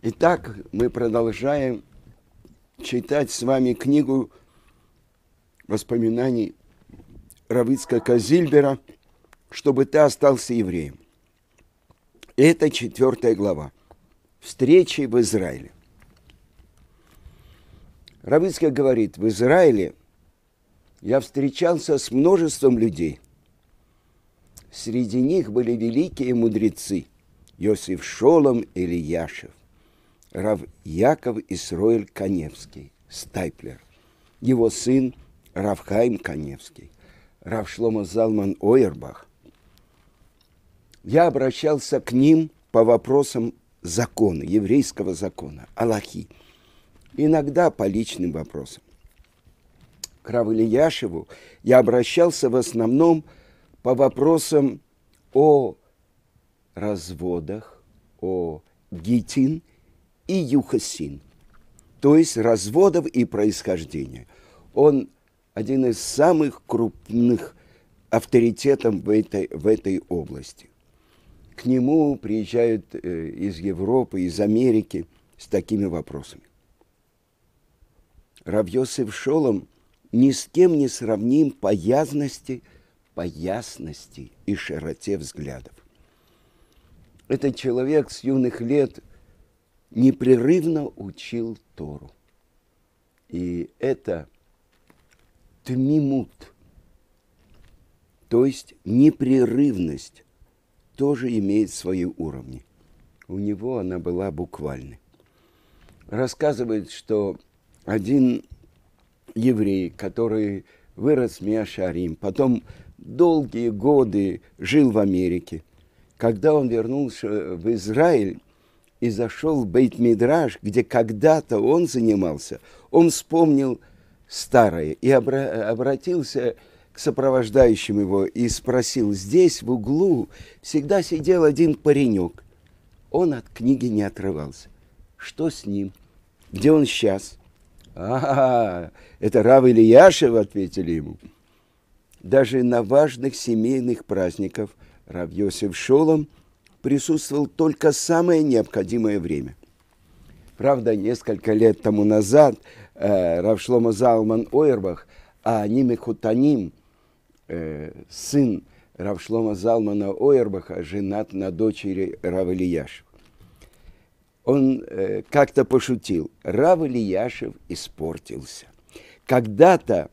Итак, мы продолжаем читать с вами книгу воспоминаний Равицка Казильбера «Чтобы ты остался евреем». Это четвертая глава. Встречи в Израиле. Равицкая говорит, в Израиле я встречался с множеством людей. Среди них были великие мудрецы – Йосиф Шолом или Яшев. Рав Яков Исроэль Каневский, Стайплер, его сын Равхайм Каневский, Рав Шлома Залман Ойербах. Я обращался к ним по вопросам закона, еврейского закона, Аллахи, иногда по личным вопросам. К Раву Ильяшеву я обращался в основном по вопросам о разводах, о гитин – и Юхасин, то есть разводов и происхождения. Он один из самых крупных авторитетов в этой, в этой области. К нему приезжают э, из Европы, из Америки с такими вопросами. Равьосиф Шолом ни с кем не сравним по ясности, по ясности и широте взглядов. Этот человек с юных лет непрерывно учил Тору. И это тмимут, то есть непрерывность, тоже имеет свои уровни. У него она была буквальной. Рассказывает, что один еврей, который вырос в Миашарим, потом долгие годы жил в Америке, когда он вернулся в Израиль, и зашел в Бейт-Мидраж, где когда-то он занимался, он вспомнил старое и обра- обратился к сопровождающим его и спросил, здесь в углу всегда сидел один паренек. Он от книги не отрывался. Что с ним? Где он сейчас? А, это Рав Ильяшев, ответили ему. Даже на важных семейных праздниках Рав Йосиф Шолом – присутствовал только самое необходимое время. Правда, несколько лет тому назад э, Равшлома Залман Ойербах, а Ниме Хутаним, э, сын Равшлома Залмана Ойербаха, женат на дочери Рав Ильяшев. Он э, как-то пошутил, Рав Ильяшев испортился. Когда-то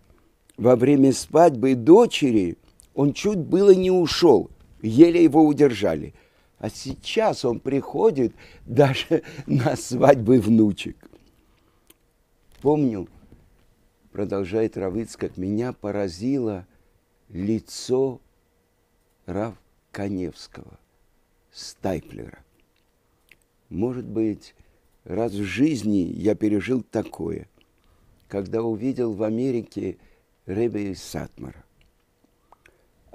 во время свадьбы дочери он чуть было не ушел, еле его удержали – а сейчас он приходит даже на свадьбы внучек. Помню, продолжает Равыц, как меня поразило лицо Рав Коневского, Стайплера. Может быть, раз в жизни я пережил такое, когда увидел в Америке Ребе Сатмара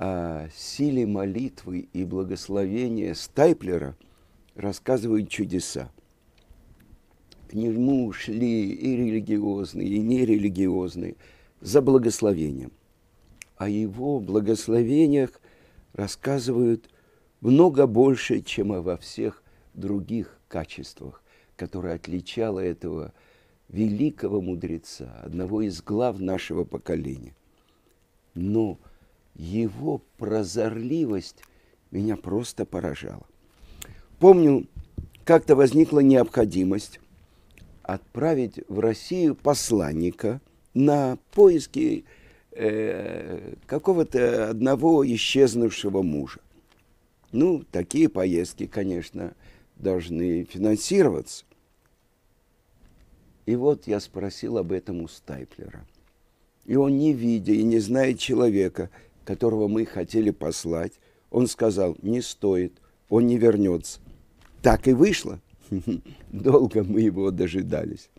о силе молитвы и благословения Стайплера рассказывают чудеса. К нему шли и религиозные, и нерелигиозные за благословением. О его благословениях рассказывают много больше, чем во всех других качествах, которые отличало этого великого мудреца, одного из глав нашего поколения. Но – его прозорливость меня просто поражала. Помню, как-то возникла необходимость отправить в Россию посланника на поиски э, какого-то одного исчезнувшего мужа. Ну, такие поездки, конечно, должны финансироваться. И вот я спросил об этом у Стайплера. И он, не видя и не зная человека, которого мы хотели послать, он сказал, не стоит, он не вернется. Так и вышло. Долго мы его дожидались.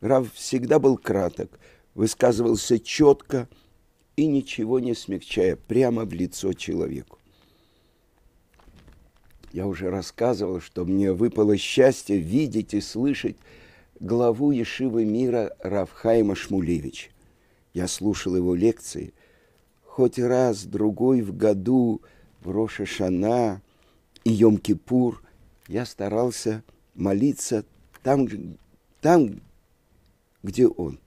Рав всегда был краток, высказывался четко и ничего не смягчая, прямо в лицо человеку. Я уже рассказывал, что мне выпало счастье видеть и слышать главу Ешивы мира Равхайма Шмулевича. Я слушал его лекции – хоть раз, другой в году, в Роша Шана и Йом-Кипур, я старался молиться там, там, где он.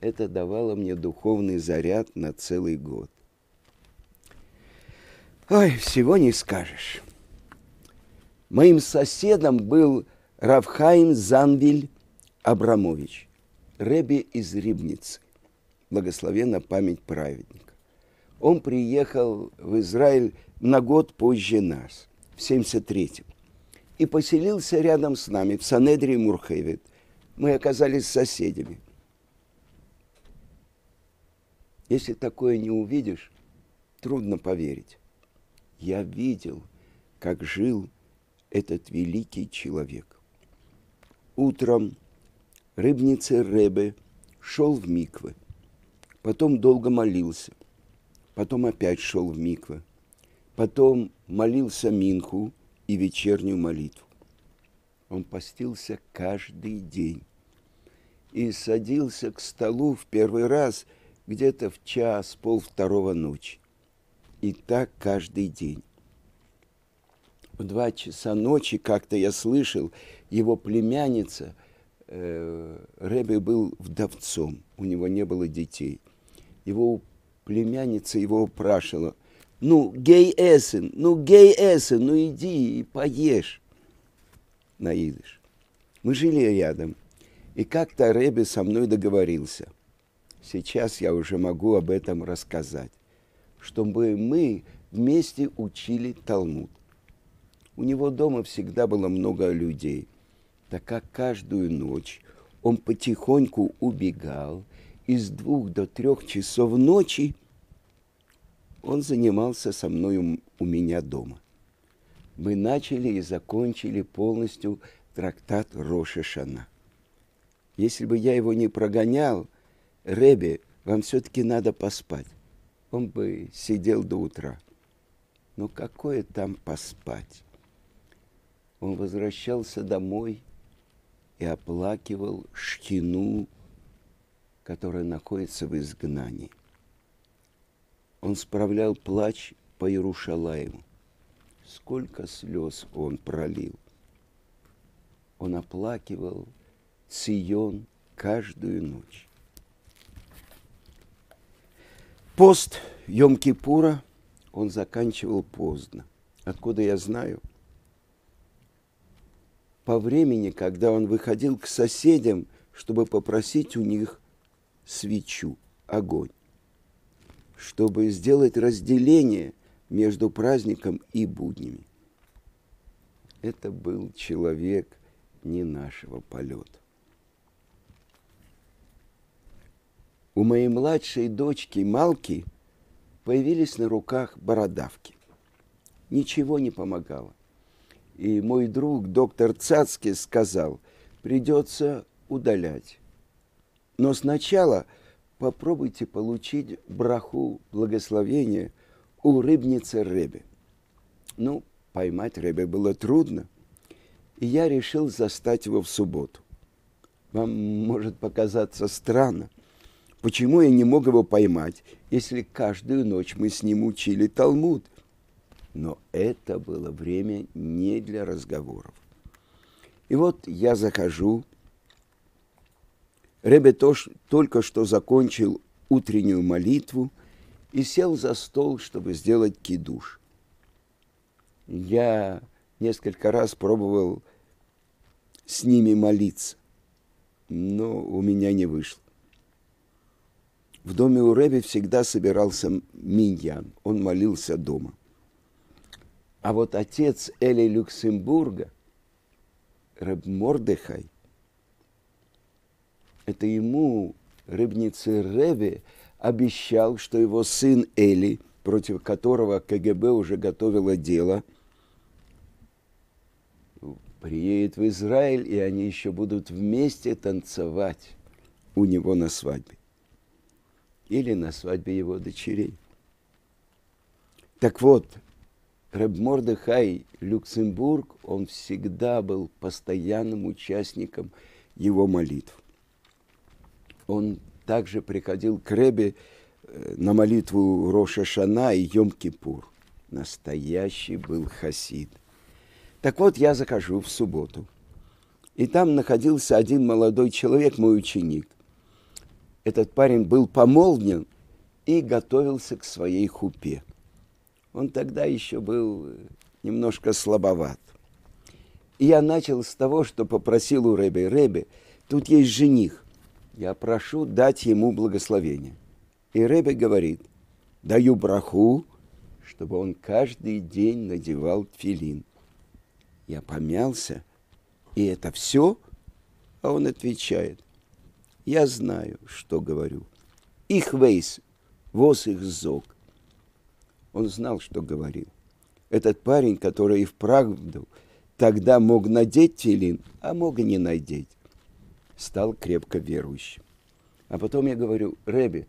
Это давало мне духовный заряд на целый год. Ой, всего не скажешь. Моим соседом был Равхаим Занвиль Абрамович, Рэби из Рибницы, благословенна память праведника. Он приехал в Израиль на год позже нас, в 73-м, и поселился рядом с нами, в Санедре Мурхевит. Мы оказались соседями. Если такое не увидишь, трудно поверить. Я видел, как жил этот великий человек. Утром рыбница Ребе шел в миквы, потом долго молился, потом опять шел в миквы, потом молился Минху и вечернюю молитву. Он постился каждый день и садился к столу в первый раз где-то в час, пол второго ночи. И так каждый день. В два часа ночи как-то я слышал, его племянница, э, Рэбе был вдовцом, у него не было детей. Его племянница его упрашивала, ну, гей эсен, ну, гей эсен, ну, иди и поешь на идыш. Мы жили рядом, и как-то Рэбе со мной договорился. Сейчас я уже могу об этом рассказать, чтобы мы вместе учили Талмуд. У него дома всегда было много людей, так как каждую ночь он потихоньку убегал, и с двух до трех часов ночи он занимался со мной у меня дома. Мы начали и закончили полностью трактат Роша Шана. Если бы я его не прогонял, Ребе, вам все-таки надо поспать. Он бы сидел до утра. Но какое там поспать? он возвращался домой и оплакивал Шхину, которая находится в изгнании. Он справлял плач по Иерушалаему. Сколько слез он пролил. Он оплакивал Цион каждую ночь. Пост Йом-Кипура он заканчивал поздно. Откуда я знаю – по времени, когда он выходил к соседям, чтобы попросить у них свечу, огонь, чтобы сделать разделение между праздником и буднями. Это был человек не нашего полета. У моей младшей дочки Малки появились на руках бородавки. Ничего не помогало. И мой друг, доктор Цацкий, сказал, придется удалять. Но сначала попробуйте получить браху благословения у рыбницы Ребе. Ну, поймать Ребе было трудно, и я решил застать его в субботу. Вам может показаться странно, почему я не мог его поймать, если каждую ночь мы с ним учили Талмуд – но это было время не для разговоров. И вот я захожу. Ребе тоже, только что закончил утреннюю молитву и сел за стол, чтобы сделать кидуш. Я несколько раз пробовал с ними молиться, но у меня не вышло. В доме у Рэби всегда собирался миньян, он молился дома. А вот отец Эли Люксембурга, Рэб Мордехай, это ему, рыбнице Ребе, обещал, что его сын Эли, против которого КГБ уже готовило дело, приедет в Израиль, и они еще будут вместе танцевать у него на свадьбе. Или на свадьбе его дочерей. Так вот, Рэб Мордыхай Люксембург, он всегда был постоянным участником его молитв. Он также приходил к Ребе э, на молитву Роша Шана и Йом-Кипур. Настоящий был хасид. Так вот, я захожу в субботу. И там находился один молодой человек, мой ученик. Этот парень был помолвлен и готовился к своей хупе. Он тогда еще был немножко слабоват. И я начал с того, что попросил у Рэбе, Рэбе, тут есть жених, я прошу дать ему благословение. И Рэбе говорит, даю браху, чтобы он каждый день надевал филин. Я помялся, и это все? А он отвечает, я знаю, что говорю. Их вейс, воз их зог. Он знал, что говорил. Этот парень, который и вправду тогда мог надеть филин, а мог и не надеть, стал крепко верующим. А потом я говорю, Рэби,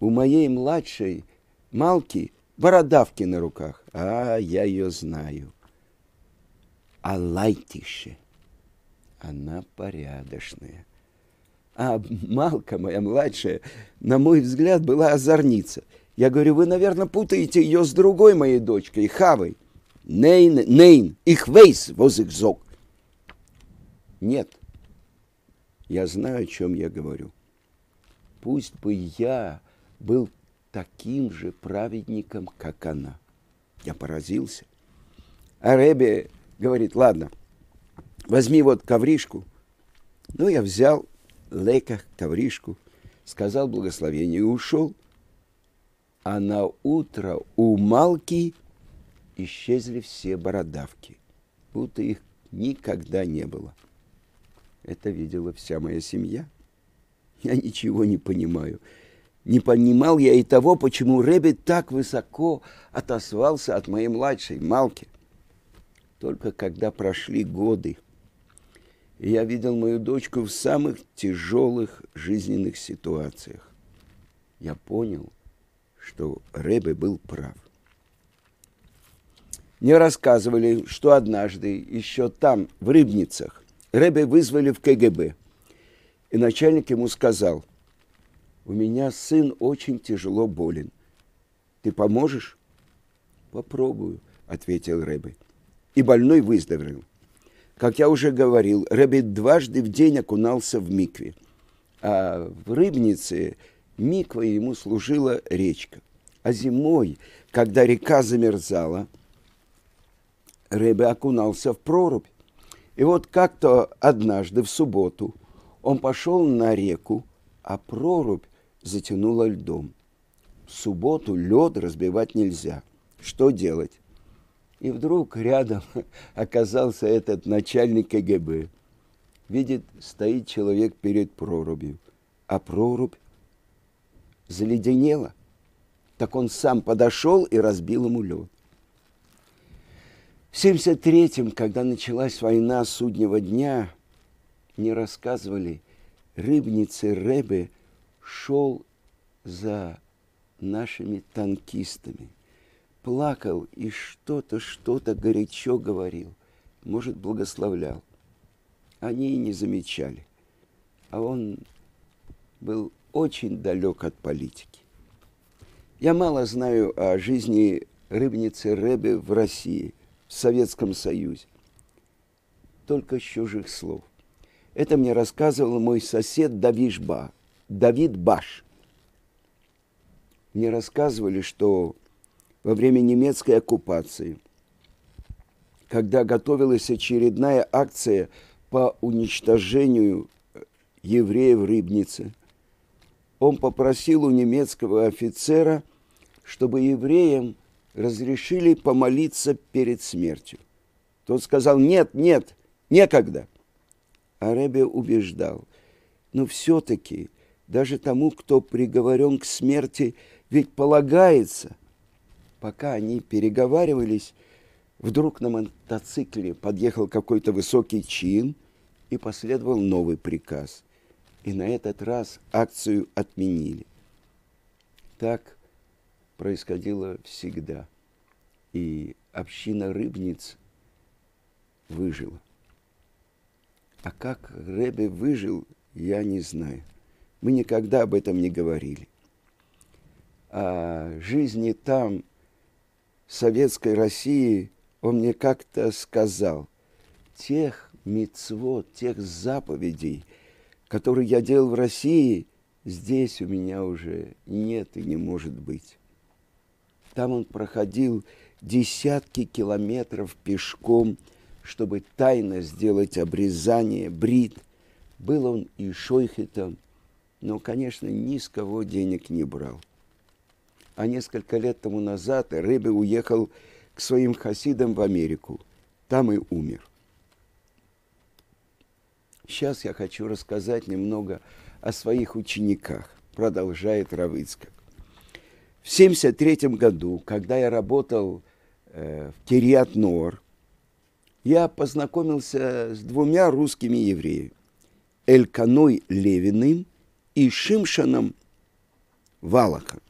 у моей младшей Малки бородавки на руках. А, я ее знаю. А Лайтише, она порядочная. А Малка, моя младшая, на мой взгляд, была озорница. Я говорю, вы, наверное, путаете ее с другой моей дочкой, Хавой. Нейн, нейн, их вейс, воз их. Нет, я знаю, о чем я говорю. Пусть бы я был таким же праведником, как она. Я поразился. А Ребе говорит, ладно, возьми вот ковришку. Ну, я взял леках ковришку, сказал благословение и ушел. А на утро у Малки исчезли все бородавки, будто их никогда не было. Это видела вся моя семья. Я ничего не понимаю. Не понимал я и того, почему Рэбби так высоко отозвался от моей младшей, Малки. Только когда прошли годы, я видел мою дочку в самых тяжелых жизненных ситуациях, я понял, что Рэбби был прав. Мне рассказывали, что однажды еще там, в Рыбницах, Рэбби вызвали в КГБ. И начальник ему сказал – у меня сын очень тяжело болен. Ты поможешь? Попробую, ответил Рэбби. И больной выздоровел. Как я уже говорил, Рэбби дважды в день окунался в микве. А в Рыбнице миква ему служила речка. А зимой, когда река замерзала, Рэбби окунался в прорубь. И вот как-то однажды в субботу он пошел на реку, а прорубь затянуло льдом. В субботу лед разбивать нельзя. Что делать? И вдруг рядом оказался этот начальник КГБ. Видит, стоит человек перед прорубью, а прорубь заледенела. Так он сам подошел и разбил ему лед. В 73-м, когда началась война суднего дня, мне рассказывали, рыбницы Ребе шел за нашими танкистами, плакал и что-то, что-то горячо говорил, может, благословлял. Они и не замечали. А он был очень далек от политики. Я мало знаю о жизни рыбницы Рэбе в России, в Советском Союзе. Только с чужих слов. Это мне рассказывал мой сосед Давишба, Давид Баш. Мне рассказывали, что во время немецкой оккупации, когда готовилась очередная акция по уничтожению евреев в Рыбнице, он попросил у немецкого офицера, чтобы евреям разрешили помолиться перед смертью. Тот сказал, нет, нет, некогда. А Ребе убеждал, но все-таки даже тому, кто приговорен к смерти, ведь полагается. Пока они переговаривались, вдруг на мотоцикле подъехал какой-то высокий чин и последовал новый приказ. И на этот раз акцию отменили. Так происходило всегда. И община рыбниц выжила. А как Рэбе выжил, я не знаю. Мы никогда об этом не говорили. О жизни там, в советской России, он мне как-то сказал, тех мецвод, тех заповедей, которые я делал в России, здесь у меня уже нет и не может быть. Там он проходил десятки километров пешком, чтобы тайно сделать обрезание, брит. Был он и шойхетом, но, конечно, ни с кого денег не брал. А несколько лет тому назад Рыбе уехал к своим хасидам в Америку. Там и умер. Сейчас я хочу рассказать немного о своих учениках, продолжает Равыцкак. В 1973 году, когда я работал э, в Кириат-Нор, я познакомился с двумя русскими евреями. Эльканой Левиным и Шимшаном Валахом.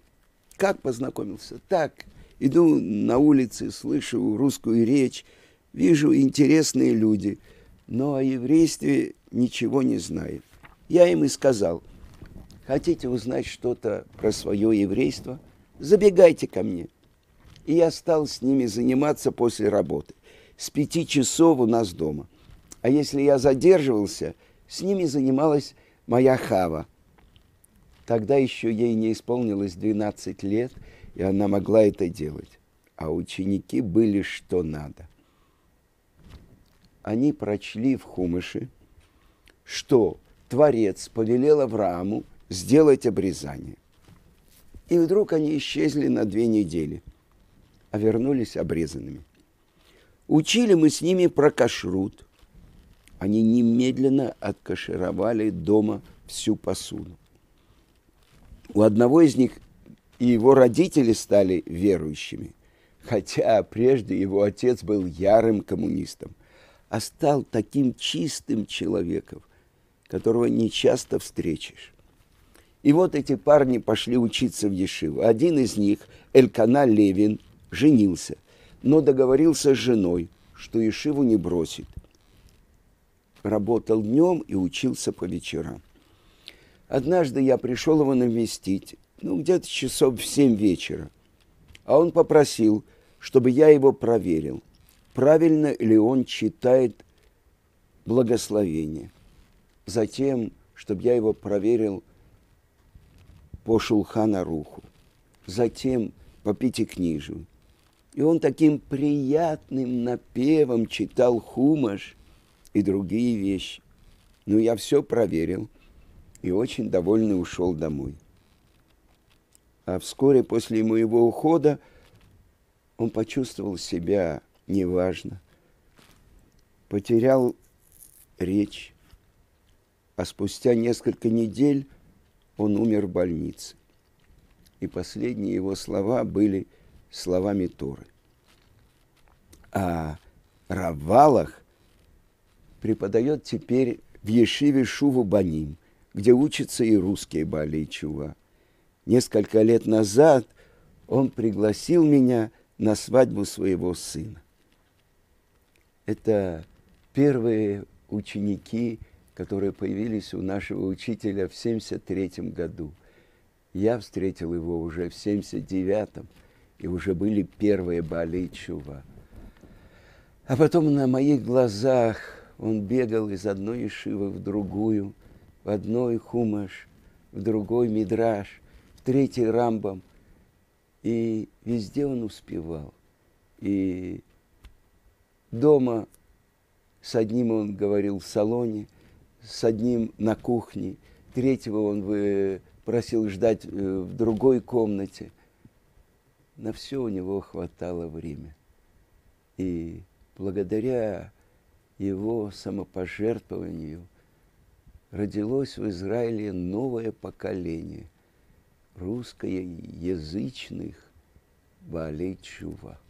Как познакомился? Так, иду на улице, слышу русскую речь, вижу интересные люди, но о еврействе ничего не знаю. Я им и сказал, хотите узнать что-то про свое еврейство? Забегайте ко мне. И я стал с ними заниматься после работы. С пяти часов у нас дома. А если я задерживался, с ними занималась моя Хава – Тогда еще ей не исполнилось 12 лет, и она могла это делать. А ученики были что надо. Они прочли в Хумыше, что Творец повелел Аврааму сделать обрезание. И вдруг они исчезли на две недели, а вернулись обрезанными. Учили мы с ними про кашрут. Они немедленно откашировали дома всю посуду. У одного из них и его родители стали верующими, хотя прежде его отец был ярым коммунистом, а стал таким чистым человеком, которого не часто встретишь. И вот эти парни пошли учиться в Ешиву. Один из них, Элькана Левин, женился, но договорился с женой, что Ешиву не бросит. Работал днем и учился по вечерам. Однажды я пришел его навестить, ну, где-то часов в семь вечера. А он попросил, чтобы я его проверил, правильно ли он читает благословение. Затем, чтобы я его проверил по Шулхана Руху. Затем по Пятикнижию. И он таким приятным напевом читал хумаш и другие вещи. Ну, я все проверил – и очень довольный ушел домой. А вскоре после моего ухода он почувствовал себя неважно, потерял речь, а спустя несколько недель он умер в больнице. И последние его слова были словами Торы. А Равалах преподает теперь в Ешиве Шуву Баним – где учатся и русские Бали Чува. Несколько лет назад он пригласил меня на свадьбу своего сына. Это первые ученики, которые появились у нашего учителя в 73 году. Я встретил его уже в 79-м, и уже были первые Бали и Чува. А потом на моих глазах он бегал из одной ишивы в другую – в одной хумаш, в другой мидраж, в третий рамбам. И везде он успевал. И дома с одним он говорил в салоне, с одним на кухне, третьего он просил ждать э, в другой комнате. На все у него хватало время. И благодаря его самопожертвованию – родилось в Израиле новое поколение русскоязычных Баалей Чува.